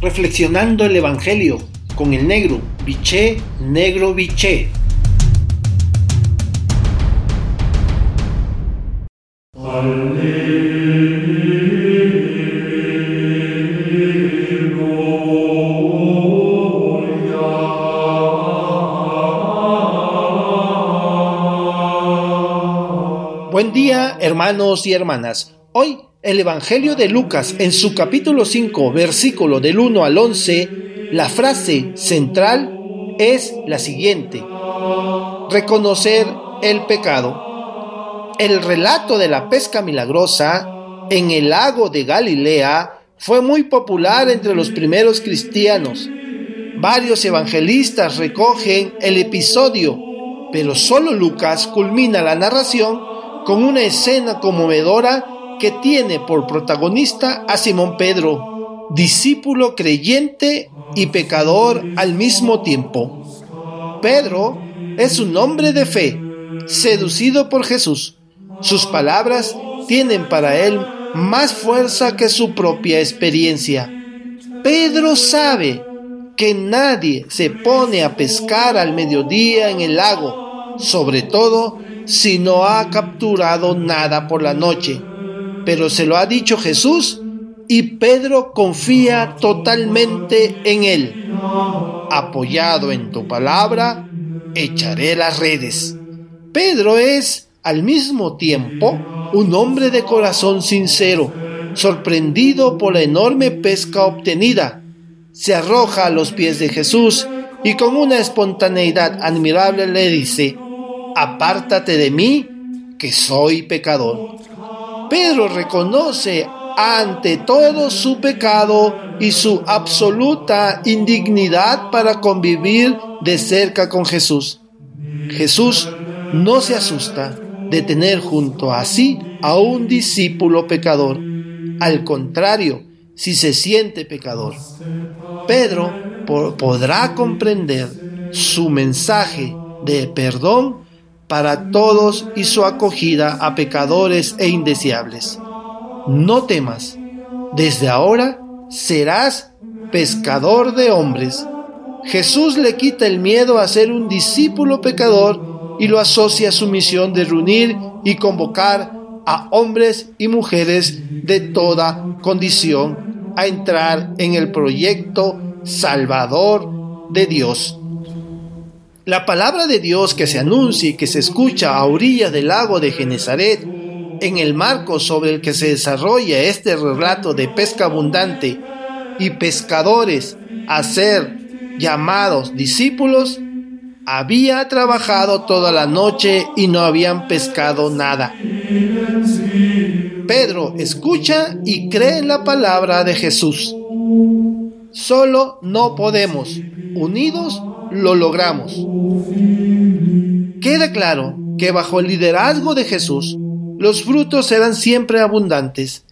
reflexionando el Evangelio con el negro, biché, negro, biché. Buen día, hermanos y hermanas. Hoy el Evangelio de Lucas, en su capítulo 5, versículo del 1 al 11, la frase central es la siguiente. Reconocer el pecado. El relato de la pesca milagrosa en el lago de Galilea fue muy popular entre los primeros cristianos. Varios evangelistas recogen el episodio, pero solo Lucas culmina la narración con una escena conmovedora que tiene por protagonista a Simón Pedro, discípulo creyente y pecador al mismo tiempo. Pedro es un hombre de fe, seducido por Jesús. Sus palabras tienen para él más fuerza que su propia experiencia. Pedro sabe que nadie se pone a pescar al mediodía en el lago, sobre todo si no ha capturado nada por la noche pero se lo ha dicho Jesús y Pedro confía totalmente en él. Apoyado en tu palabra, echaré las redes. Pedro es al mismo tiempo un hombre de corazón sincero, sorprendido por la enorme pesca obtenida. Se arroja a los pies de Jesús y con una espontaneidad admirable le dice, apártate de mí, que soy pecador. Pedro reconoce ante todo su pecado y su absoluta indignidad para convivir de cerca con Jesús. Jesús no se asusta de tener junto a sí a un discípulo pecador. Al contrario, si se siente pecador, Pedro podrá comprender su mensaje de perdón para todos y su acogida a pecadores e indeseables. No temas, desde ahora serás pescador de hombres. Jesús le quita el miedo a ser un discípulo pecador y lo asocia a su misión de reunir y convocar a hombres y mujeres de toda condición a entrar en el proyecto salvador de Dios. La palabra de Dios que se anuncia y que se escucha a orillas del lago de Genezaret, en el marco sobre el que se desarrolla este relato de pesca abundante y pescadores a ser llamados discípulos, había trabajado toda la noche y no habían pescado nada. Pedro escucha y cree en la palabra de Jesús. Solo no podemos, unidos lo logramos. Queda claro que bajo el liderazgo de Jesús, los frutos serán siempre abundantes.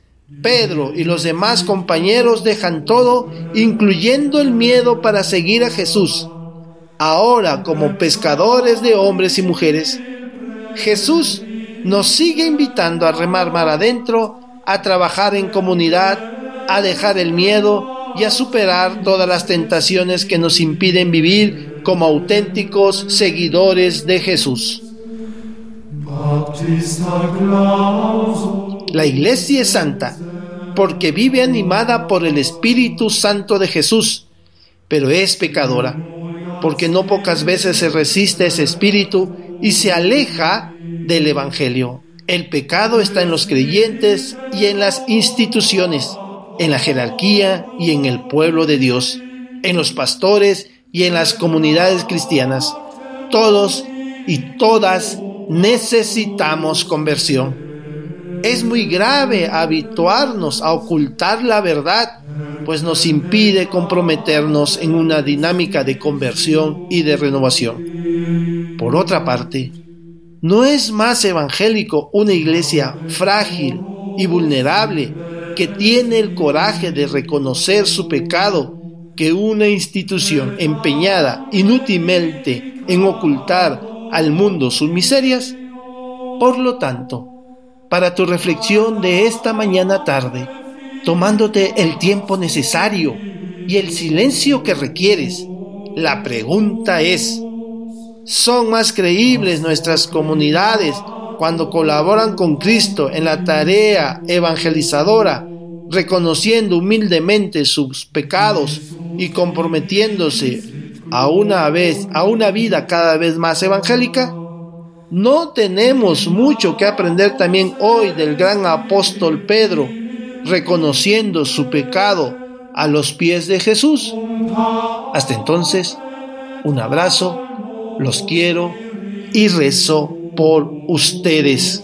Pedro y los demás compañeros dejan todo, incluyendo el miedo, para seguir a Jesús. Ahora, como pescadores de hombres y mujeres, Jesús nos sigue invitando a remar mar adentro, a trabajar en comunidad, a dejar el miedo y a superar todas las tentaciones que nos impiden vivir como auténticos seguidores de Jesús. La iglesia es santa porque vive animada por el Espíritu Santo de Jesús, pero es pecadora porque no pocas veces se resiste ese espíritu y se aleja del Evangelio. El pecado está en los creyentes y en las instituciones en la jerarquía y en el pueblo de Dios, en los pastores y en las comunidades cristianas. Todos y todas necesitamos conversión. Es muy grave habituarnos a ocultar la verdad, pues nos impide comprometernos en una dinámica de conversión y de renovación. Por otra parte, no es más evangélico una iglesia frágil y vulnerable que tiene el coraje de reconocer su pecado que una institución empeñada inútilmente en ocultar al mundo sus miserias? Por lo tanto, para tu reflexión de esta mañana tarde, tomándote el tiempo necesario y el silencio que requieres. La pregunta es, ¿son más creíbles nuestras comunidades cuando colaboran con Cristo en la tarea evangelizadora, reconociendo humildemente sus pecados y comprometiéndose a una vez a una vida cada vez más evangélica? No tenemos mucho que aprender también hoy del gran apóstol Pedro, reconociendo su pecado a los pies de Jesús. Hasta entonces, un abrazo, los quiero y rezo por ustedes.